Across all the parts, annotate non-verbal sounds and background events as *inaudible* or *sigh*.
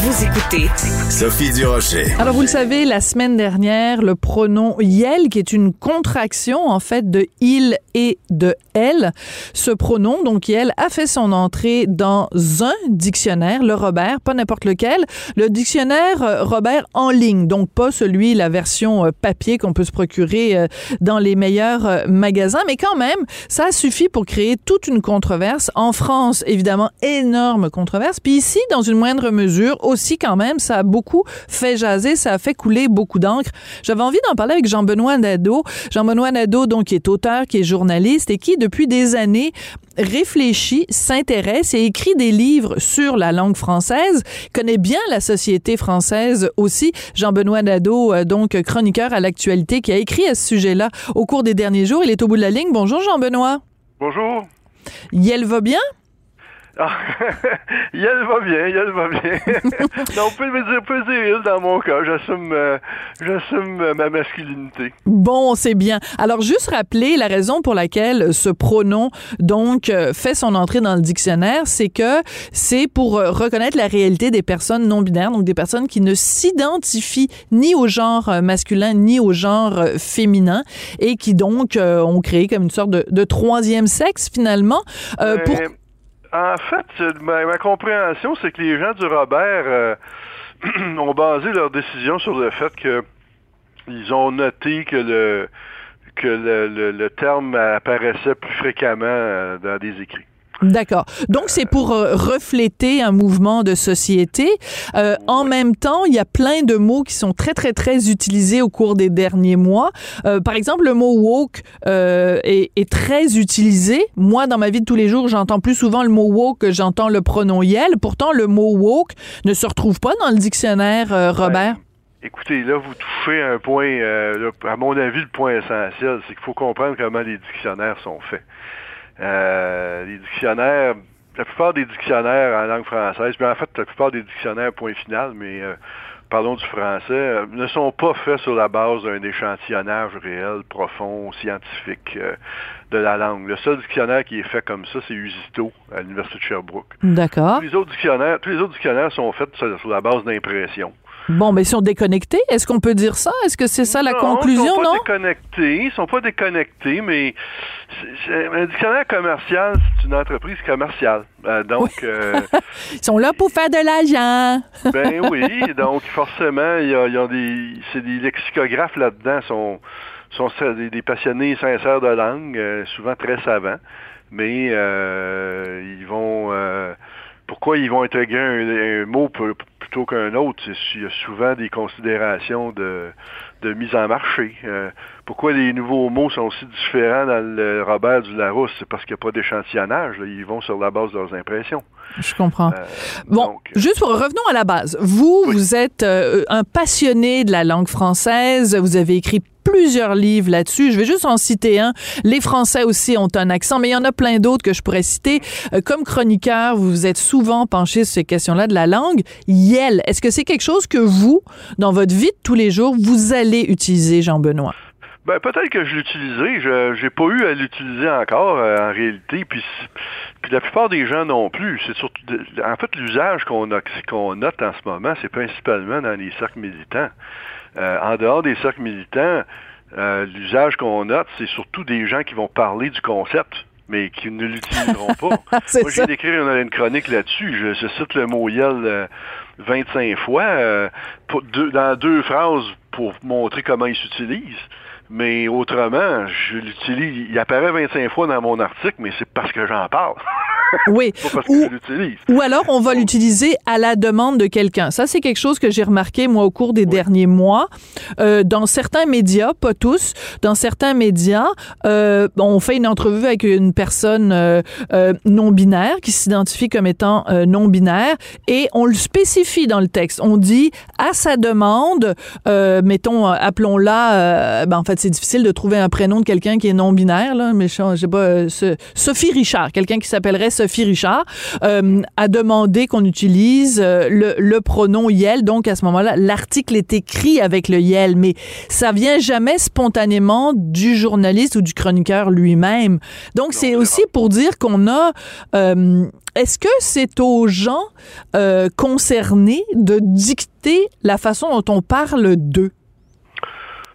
Vous écoutez Sophie Durocher. Alors, vous le savez, la semaine dernière, le pronom yel, qui est une contraction, en fait, de il et de elle, ce pronom, donc yel, a fait son entrée dans un dictionnaire, le Robert, pas n'importe lequel, le dictionnaire euh, Robert en ligne, donc pas celui, la version euh, papier qu'on peut se procurer euh, dans les meilleurs magasins, mais quand même, ça a suffi pour créer toute une controverse. En France, évidemment, énorme controverse, puis ici, dans une moindre mesure, aussi quand même, ça a beaucoup fait jaser, ça a fait couler beaucoup d'encre. J'avais envie d'en parler avec Jean-Benoît Nadeau. Jean-Benoît Nadeau, donc, qui est auteur, qui est journaliste et qui, depuis des années, réfléchit, s'intéresse et écrit des livres sur la langue française, connaît bien la société française aussi. Jean-Benoît Nadeau, euh, donc chroniqueur à l'actualité, qui a écrit à ce sujet-là au cours des derniers jours. Il est au bout de la ligne. Bonjour Jean-Benoît. Bonjour. Yel va bien? Ah, *laughs* va bien, elle va bien. *laughs* non, on peut me dire dans mon cas. J'assume, euh, j'assume euh, ma masculinité. Bon, c'est bien. Alors, juste rappeler la raison pour laquelle ce pronom, donc, euh, fait son entrée dans le dictionnaire, c'est que c'est pour reconnaître la réalité des personnes non binaires, donc des personnes qui ne s'identifient ni au genre masculin ni au genre féminin et qui, donc, ont créé comme une sorte de, de troisième sexe, finalement. pour en fait, ma, compréhension, c'est que les gens du Robert euh, *clears throat* ont basé leur décision sur le fait que ils ont noté que le que le terme apparaissait plus fréquemment euh, dans des écrits. D'accord. Donc c'est pour euh, refléter un mouvement de société. Euh, en même temps, il y a plein de mots qui sont très très très utilisés au cours des derniers mois. Euh, par exemple, le mot woke est, est, très utilisé. Moi, dans ma vie de tous les jours, j'entends plus souvent le mot woke que j'entends le pronom yel. Pourtant, le mot woke ne se retrouve pas dans le dictionnaire, Robert. Écoutez, là, vous touchez un point, à mon avis, le point essentiel, c'est qu'il faut comprendre comment les dictionnaires sont faits. Euh, les dictionnaires, la plupart des dictionnaires en langue française, mais en fait, la plupart des dictionnaires, point final, mais euh, parlons du français, euh, ne sont pas faits sur la base d'un échantillonnage réel, profond, scientifique de la langue. Le seul dictionnaire qui est fait comme ça, c'est Usito à l'Université de Sherbrooke. D'accord. Tous les autres dictionnaires, tous les autres dictionnaires sont faits sur la base d'impression. Bon, mais ils sont déconnectés. Est-ce qu'on peut dire ça? Est-ce que c'est ça la conclusion, non? Ils sont pas déconnectés. Ils sont pas déconnectés, mais un dictionnaire commercial, c'est une entreprise commerciale. Euh, donc, euh, *laughs* ils sont là pour faire de l'argent. *laughs* ben oui, donc forcément, il y a, des, c'est des lexicographes là-dedans, sont sont des, passionnés sincères de langue, euh, souvent très savants, mais ils vont pourquoi ils vont intégrer un, mot plutôt qu'un autre? Il y a souvent des considérations de, de mise en marché. Euh, pourquoi les nouveaux mots sont aussi différents dans le Robert du Larousse? C'est parce qu'il n'y a pas d'échantillonnage. Ils vont sur la base de leurs impressions. Je comprends. Euh, bon, juste pour revenons à la base. Vous, vous êtes euh, un passionné de la langue française. Vous avez écrit plusieurs livres là-dessus. Je vais juste en citer un. Les Français aussi ont un accent, mais il y en a plein d'autres que je pourrais citer. Euh, comme chroniqueur, vous vous êtes souvent penché sur ces questions-là de la langue. Yel, est-ce que c'est quelque chose que vous, dans votre vie de tous les jours, vous allez utiliser, Jean-Benoît? Ben, peut-être que je l'utilisais. Je n'ai pas eu à l'utiliser encore euh, en réalité. Puis, puis la plupart des gens non plus. C'est surtout en fait l'usage qu'on qu'on note en ce moment, c'est principalement dans les cercles militants. Euh, en dehors des cercles militants, euh, l'usage qu'on note, c'est surtout des gens qui vont parler du concept mais qui ne l'utiliseront pas. *laughs* Moi, j'ai écrit une, chronique là-dessus. Je, cite le mot YEL 25 fois dans deux phrases pour montrer comment il s'utilise. Mais autrement, je l'utilise. Il apparaît 25 fois dans mon article, mais c'est parce que j'en parle. *laughs* Oui. *laughs* ou, ou alors, on va l'utiliser à la demande de quelqu'un. Ça, c'est quelque chose que j'ai remarqué, moi, au cours des derniers mois. Euh, dans certains médias, pas tous, dans certains médias, euh, on fait une entrevue avec une personne euh, euh non-binaire qui s'identifie comme étant euh, non-binaire et on le spécifie dans le texte. On dit à sa demande, euh, mettons, appelons-la, ben, en fait, c'est difficile de trouver un prénom de quelqu'un qui est non-binaire, là, mais je sais pas, Sophie Richard, quelqu'un qui s'appellerait Sophie Richard, euh, a demandé qu'on utilise euh, le, le, pronom Yel. Donc, à ce moment-là, l'article est écrit avec le Yel, mais ça vient jamais spontanément du journaliste ou du chroniqueur lui-même. Donc, c'est aussi pour dire qu'on a... Euh, est-ce que c'est aux gens euh, concernés de dicter la façon dont on parle d'eux?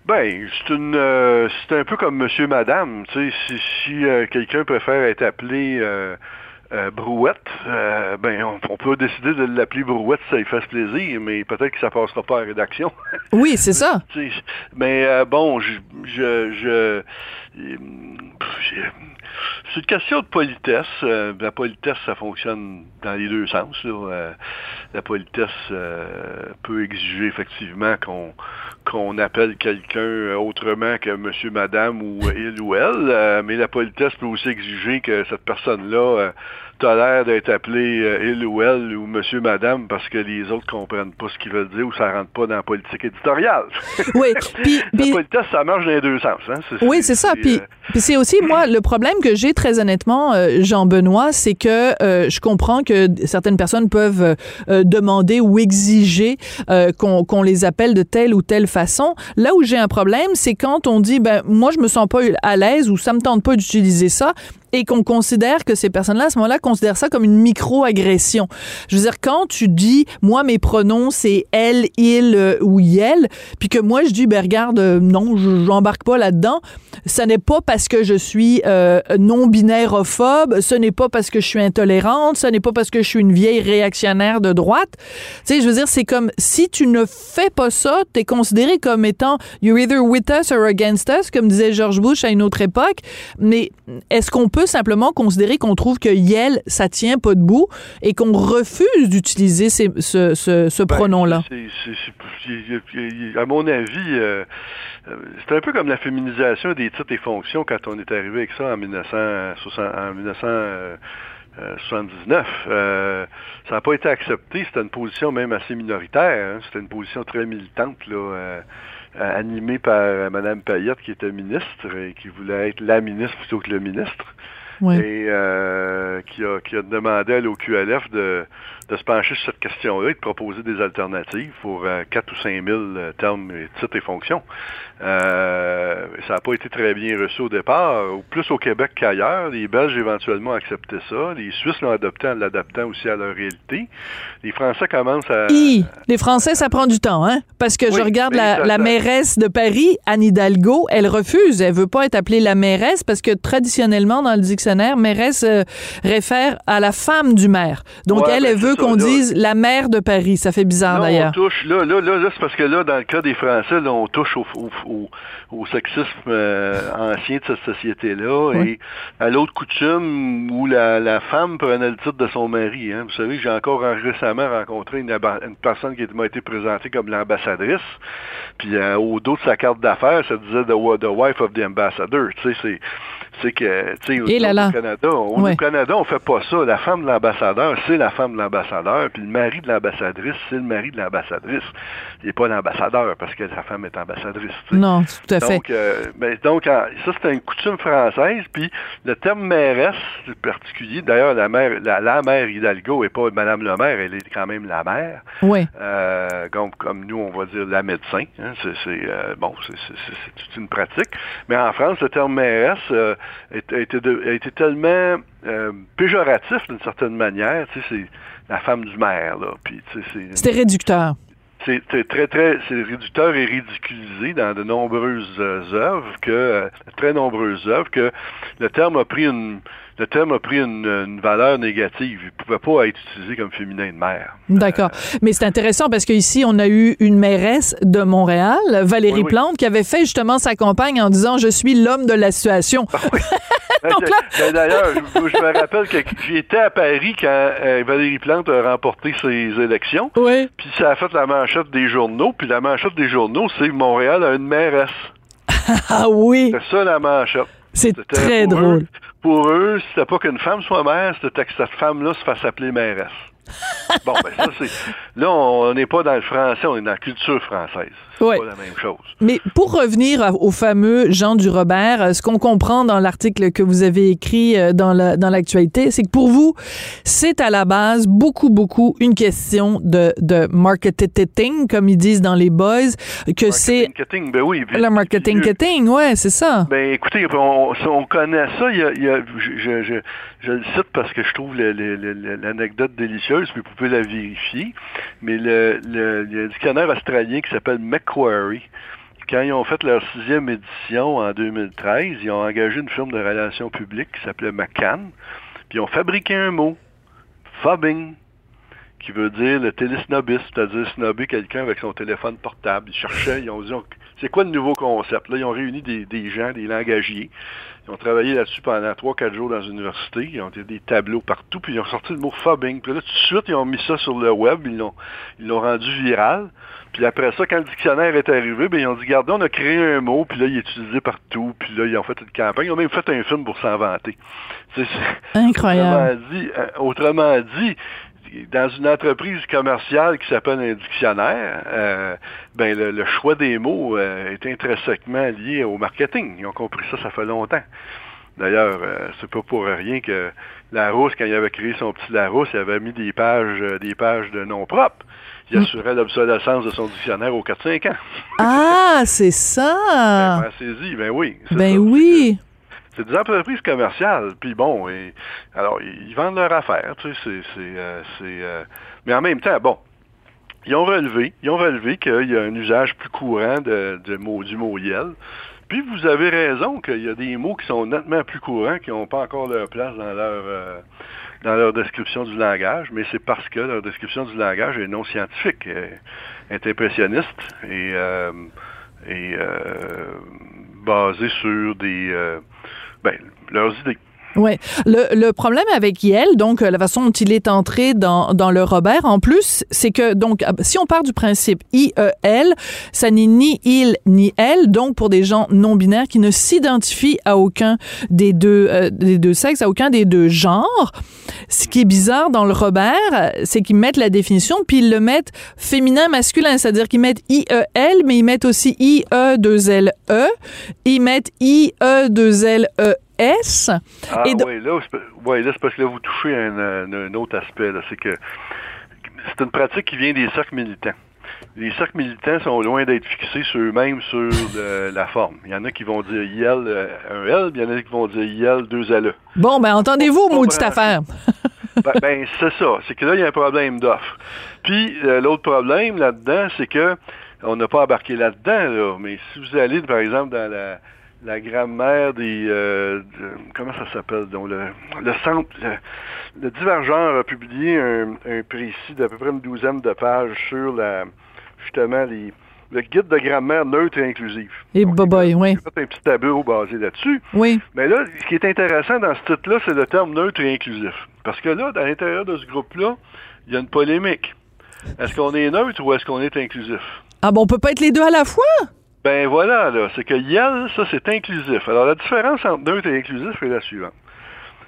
Ben, c'est une, euh, c'est un peu comme Monsieur, Madame. Tu sais, si, si euh, quelqu'un préfère être appelé euh, euh Brouette, euh, ben, on, peut décider de l'appeler Brouette si ça lui fait plaisir, mais peut-être que ça passera pas à la rédaction. Oui, c'est *laughs* ça. mais bon, je, je, je c'est une question de politesse. Euh, la politesse, ça fonctionne dans les deux sens. Euh, la politesse euh, peut exiger effectivement qu'on qu'on appelle quelqu'un autrement que monsieur, madame ou il ou elle, mais la politesse peut aussi exiger que cette personne-là l'air d'être appelé euh, il ou elle ou monsieur, madame parce que les autres comprennent pas ce qu'ils veulent dire ou ça rentre pas dans la politique éditoriale. *laughs* Oui. *laughs* Puis, la politesse, ça marche dans les deux sens. Hein? oui, c'est ça. Puis, euh, puis c'est aussi, moi, le problème que j'ai très honnêtement, euh, Jean-Benoît, c'est que je comprends que certaines personnes peuvent demander ou exiger qu'on les appelle de telle ou telle façon. Là où j'ai un problème, c'est quand on dit, ben, moi, je me sens pas à l'aise ou ça me tente pas d'utiliser ça et qu'on considère que ces personnes-là, à ce moment-là, considèrent ça comme une micro-agression. Je veux dire, quand tu dis, moi, mes pronoms, c'est elle, il euh, ou elle, puis que moi, je dis, ben regarde, euh, non, je n'embarque pas là-dedans, ce n'est pas parce que je suis euh, non-binairophobe, ce n'est pas parce que je suis intolérante, ce n'est pas parce que je suis une vieille réactionnaire de droite. Tu sais, je veux dire, c'est comme, si tu ne fais pas ça, tu es considéré comme étant, you're either with us or against us, comme disait George Bush à une autre époque, mais est-ce qu'on peut simplement considérer qu'on trouve que Yel, ça tient pas debout et qu'on refuse d'utiliser ce, ce, ben, pronom-là? À mon avis, euh, euh, c'est un peu comme la féminisation des titres et fonctions quand on est arrivé avec ça en 1979. Euh, ça n'a pas été accepté. C'était une position même assez minoritaire. Hein. C'était une position très militante, là, animée par Mme Payette, qui était ministre et qui voulait être la ministre plutôt que le ministre. Et euh, qui, a, qui a demandé à l'OQLF de, de se pencher sur cette question-là et de proposer des alternatives pour euh, 4 ou 5 000 euh, termes, titres et fonctions. Euh, ça n'a pas été très bien reçu au départ, plus au Québec qu'ailleurs. Les Belges éventuellement ont accepté ça. Les Suisses l'ont adopté en l'adaptant aussi à leur réalité. Les Français commencent à... Les Français, ça prend du temps, hein? Parce que je regarde la, la, mairesse de Paris, Anne Hidalgo, elle refuse. Elle veut pas être appelée la mairesse parce que traditionnellement, dans le dictionnaire, mairesse euh, réfère à la femme du maire. Donc, elle, elle ben, veut qu'on dise la maire de Paris. Ça fait bizarre, d'ailleurs. On touche, là, là, là, c'est parce que là, dans le cas des Français, là, on touche au, au, sexisme euh, ancien de cette société-là et à l'autre coutume où la, la, femme prenait le titre de son mari. Hein. Vous savez, j'ai encore récemment rencontré une, une personne qui m'a été présentée comme l'ambassadrice, puis euh, au dos de sa carte d'affaires, ça disait the, the wife of the ambassador. Tu sais, c'est c'est que, tu sais, au, Canada, au Canada, on fait pas ça. La femme de l'ambassadeur, c'est la femme de l'ambassadeur, puis le mari de l'ambassadrice, c'est le mari de l'ambassadrice. Il n'est pas l'ambassadeur parce que sa femme est ambassadrice. Non, tout à fait. Donc, euh, ben, donc ça, c'est une coutume française, puis le terme mairesse, c'est particulier. D'ailleurs, la mère, la, mère Hidalgo n'est pas Madame le maire, elle est quand même la mère. Oui. Euh, comme, comme nous, on va dire la médecin. Hein, c'est, euh, bon, c'est, toute une pratique. Mais en France, le terme mairesse euh, a, été, tellement euh, péjoratif d'une certaine manière. Tu sais, c'est la femme du maire, là. Puis, C'était réducteur. C'est très, très, c'est réducteur et ridiculisé dans de nombreuses euh, œuvres, que, très nombreuses œuvres, que le terme a pris une, le terme a pris une, valeur négative. Il ne pouvait pas être utilisé comme féminin de mère. D'accord. Euh, Mais c'est intéressant parce qu'ici, on a eu une mairesse de Montréal, Valérie Plante, qui avait fait justement sa campagne en disant Je suis l'homme de la situation. Ah *laughs* ben, d'ailleurs, je, me rappelle que j'étais à Paris quand euh, Valérie Plante a remporté ses élections. Oui. Puis ça a fait la des journaux. Puis la manchette des journaux, c'est Montréal a une mairesse. *laughs* ah oui. C'est ça la manchette. C'est très drôle. Pour eux, c'était pas qu'une femme soit mère, c'était que cette femme-là se fasse appeler mairesse. *laughs* bon, ben ça, c'est. Là, on n'est pas dans le français, on est dans la culture française. Ouais. pas la même chose. Mais pour revenir au fameux Jean du Robert, euh, ce qu'on comprend dans l'article que vous avez écrit euh, dans la- dans l'actualité, c'est que pour vous, c'est à la base beaucoup, beaucoup une question de, de marketing, comme ils disent dans les boys, que c'est Marketing, ben oui. le marketing marketing, ouais, c'est ça. Ben écoutez, on, connaît ça. Il y a, il y a- je, le cite parce que je trouve l'anecdote délicieuse, mais vous pouvez la vérifier. Mais le, le, il y a dictionnaire australien qui s'appelle Macquarie. Quand ils ont fait leur sixième édition en 2013, ils ont engagé une firme de relations publiques qui s'appelait McCann. Puis ils ont fabriqué un mot, fobbing, qui veut dire le télésnobisme, c'est-à-dire snobber quelqu'un avec son téléphone portable. Ils cherchaient, ils ont dit, on- c'est quoi le nouveau concept? Là, ils ont réuni des, des gens, des langagiers. Ils ont travaillé là-dessus pendant 3-4 jours dans une université. Ils ont fait des tableaux partout, puis ils ont sorti le mot fobbing. Puis là, tout de suite, ils ont mis ça sur le web, ils l'ont, ils l'ont rendu viral. Puis après ça, quand le dictionnaire est arrivé, ben, ils ont dit, regardez, on a créé un mot, puis là, il est utilisé partout. Puis là, ils ont fait une campagne. Ils ont même fait un film pour s'en vanter. C'est- c'est- Incroyable. *laughs* Autrement dit, euh, autrement dit, dans une entreprise commerciale qui s'appelle un dictionnaire, euh, ben le, le choix des mots euh, est intrinsèquement lié au marketing. Ils ont compris ça, ça fait longtemps. D'ailleurs, euh, c'est pas pour rien que Larousse, quand il avait créé son petit Larousse, il avait mis des pages, euh, des pages de noms propres. Il Mm. assurait l'obsolescence de son dictionnaire aux 4-5 ans. Ah, c'est ça. Ben, pensez-y, ben oui. Ben ça. oui. C'est des entreprises commerciales, puis bon, et, alors ils vendent leur affaire, tu sais, c'est, c'est, euh, euh, mais en même temps, bon, ils ont relevé, ils ont relevé qu'il y a un usage plus courant de, de mot, du mot yel. Puis vous avez raison qu'il y a des mots qui sont nettement plus courants, qui n'ont pas encore leur place dans leur euh, dans leur description du langage, mais c'est parce que leur description du langage est non scientifique, euh, est impressionniste et, euh, et euh, basée sur des euh, ben, leurs idées. Ouais. Le, le problème avec Yel, donc euh, la façon dont il est entré dans, dans le Robert, en plus, c'est que donc ah, si on part du principe I-E-L, ça n'est ni il ni elle, donc pour des gens non binaires qui ne s'identifient à aucun des deux euh, des deux sexes, à aucun des deux genres. Ce qui est bizarre dans le Robert, c'est qu'ils mettent la définition puis ils le mettent féminin masculin, c'est-à-dire qu'ils mettent I-E-L, mais ils mettent aussi I-E-2-L-E, ils mettent I-E-2-L-E. S. Ah Et oui, là, ouais, là, c'est parce que là, vous touchez un, un- un autre aspect. Là, c'est que c'est une pratique qui vient des cercles militants. Les cercles militants sont loin d'être fixés sur eux-mêmes sur le- la forme. Il y en a qui vont dire IL euh, un L, puis il y en a qui vont dire IL deux L. Bon, ben entendez-vous, maudite affaire. *laughs* Ben, ben, c'est ça. C'est que là, il y a un problème d'offre. Puis euh, l'autre problème là-dedans, c'est que on n'a pas embarqué là-dedans, là, mais si vous allez, par exemple, dans la, la grammaire des euh, de- comment ça s'appelle donc le, le centre le, le Divergent a publié un, un précis d'à peu près une douzaine de pages sur la justement les le guide de grammaire neutre et inclusive. Et Donc, boboy, oui. Fait un petit tableau basé là-dessus. Oui. Mais là, ce qui est intéressant dans ce titre-là, c'est le terme neutre et inclusif. Parce que là, à l'intérieur de ce groupe-là, il y a une polémique. Est-ce qu'on est neutre ou est-ce qu'on est inclusif? Ah bon, on peut pas être les deux à la fois? Ben voilà, là, c'est que YEL, ça, c'est inclusif. Alors, la différence entre neutre et inclusif est la suivante.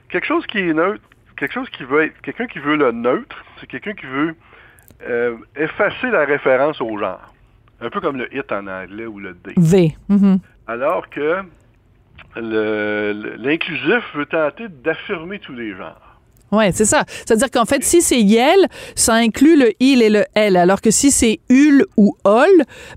Quelque chose qui est neutre, quelque chose qui veut être, quelqu'un qui veut le neutre, c'est quelqu'un qui veut euh, effacer la référence au genre. Un peu comme le it en anglais ou le D. V. Mhm. Alors que le- l'inclusif veut tenter d'affirmer tous les genres. Ouais, c'est ça. C'est-à-dire qu'en fait, si c'est Yel, ça inclut le il et le elle, alors que si c'est ul ou ol,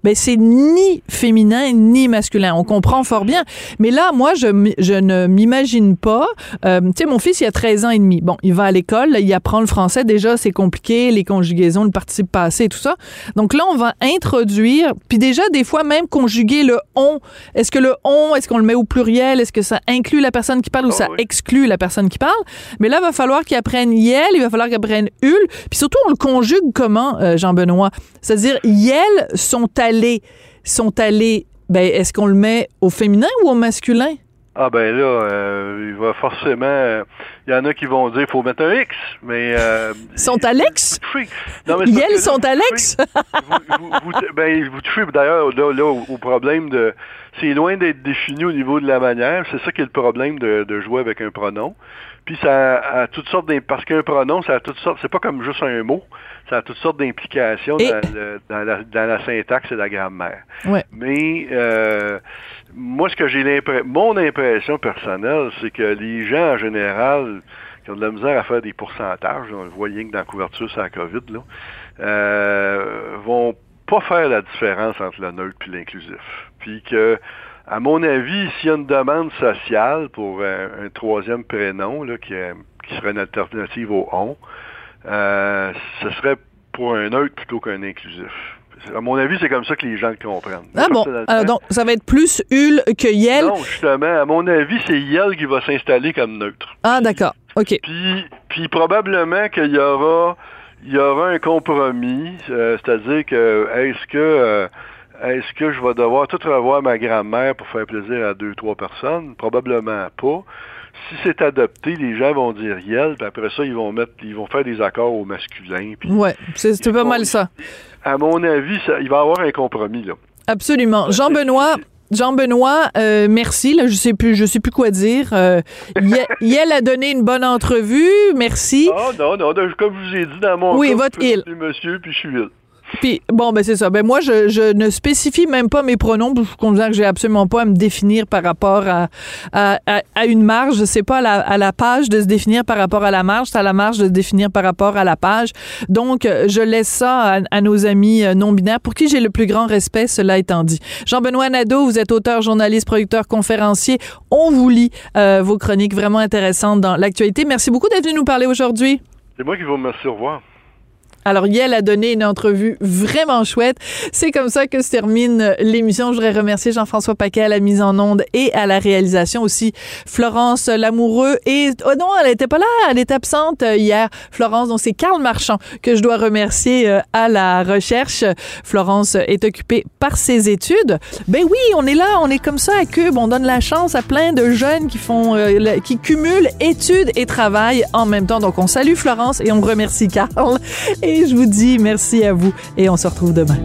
ben c'est ni féminin ni masculin. On comprend fort bien. Mais là, moi, je, je ne m'imagine pas. euh, tu sais, mon fils, il a 13 ans et demi. Bon, il va à l'école, il apprend le français. Déjà, c'est compliqué, les conjugaisons, le participe passé et tout ça. Donc là, on va introduire, puis déjà, des fois, même conjuguer le on. Est-ce que le on, est-ce qu'on le met au pluriel? Est-ce que ça inclut la personne qui parle ou Ah ça oui. exclut la personne qui parle? Mais là, il va falloir qu'ils apprennent yel, il va falloir qu'ils apprennent ul. Puis surtout, on le conjugue comment, euh, Jean-Benoît? C'est-à-dire, yel sont allés. Sont allés. Ben, est-ce qu'on le met au féminin ou au masculin? Ah ben là, euh, il va forcément... Il y en a qui vont dire faut mettre un X, mais... ils sont Alex? Non, mais Ils sont Alex? vous, vous, ben, vous touchez d'ailleurs là, là, au, problème de... C'est loin d'être défini au niveau de la manière. C'est ça qui est le problème de, de jouer avec un pronom. Puis ça a, toutes sortes parce qu'un pronom, ça a toutes sortes, c'est pas comme juste un mot, ça a toutes sortes d'implications dans, la, syntaxe et la grammaire. Mais euh, moi, ce que j'ai l'impression, mon impression personnelle, c'est que les gens en général qui ont de la misère à faire des pourcentages, on le voit que dans la couverture sur la COVID, là, euh, vont pas faire la différence entre le neutre et l'inclusif. Puis que à mon avis, s'il y a une demande sociale pour un, troisième prénom là, qui, qui, serait une alternative au on, euh, ce serait pour un neutre plutôt qu'un inclusif. À mon avis, c'est comme ça que les gens le comprennent. Ah bon? Alors donc, ça va être plus Ul que Yel? Non, justement. À mon avis, c'est Yel qui va s'installer comme neutre. Ah, d'accord. OK. Puis, puis probablement qu'il y aura, il y aura un compromis. Euh, c'est-à-dire que, est-ce que... Euh, est-ce que je vais devoir tout revoir ma grand-mère pour faire plaisir à deux, trois personnes? Probablement pas. Si c'est adopté, les gens vont dire Yel, puis après ça, ils vont mettre, ils vont faire des accords au masculin. Ouais, c'est pas mal ça. À mon avis, il va y avoir un compromis là. Absolument. Jean-Benoît, Jean-Benoît, euh, merci. Là, je sais plus, je sais plus quoi dire. Euh, *laughs* Yel a donné une bonne entrevue. Merci. Ah non, non, comme je vous ai dit dans mon oui, votre île. Monsieur, puis je suis Yel. Puis, bon, ben c'est ça. Ben moi, je, je, ne spécifie même pas mes pronoms. Je considère que j'ai absolument pas à me définir par rapport à, à, à, une marge. C'est pas à la, à la, page de se définir par rapport à la marge, c'est à la marge de se définir par rapport à la page. Donc, je laisse ça à, nos amis euh, non-binaires pour qui j'ai le plus grand respect, cela étant dit. Jean-Benoît Nadeau, vous êtes auteur, journaliste, producteur, conférencier. On vous lit euh, vos chroniques vraiment intéressantes dans l'actualité. Merci beaucoup d'être venu nous parler aujourd'hui. C'est moi qui vous remercie. Au revoir. Alors, Yel a donné une entrevue vraiment chouette. C'est comme ça que se termine l'émission. Je voudrais remercier Jean-François Paquet à la mise en onde et à la réalisation aussi. Florence Lamoureux et, oh non, elle était pas là, elle est absente hier. Florence, donc c'est Karl Marchand que je dois remercier euh, à la recherche. Florence est occupée par ses études. Ben oui, on est là, on est comme ça à Cube. On donne la chance à plein de jeunes qui font, euh, qui cumulent études et travail en même temps. Donc, on salue Florence et on remercie Karl. Et je vous dis merci à vous et on se retrouve demain.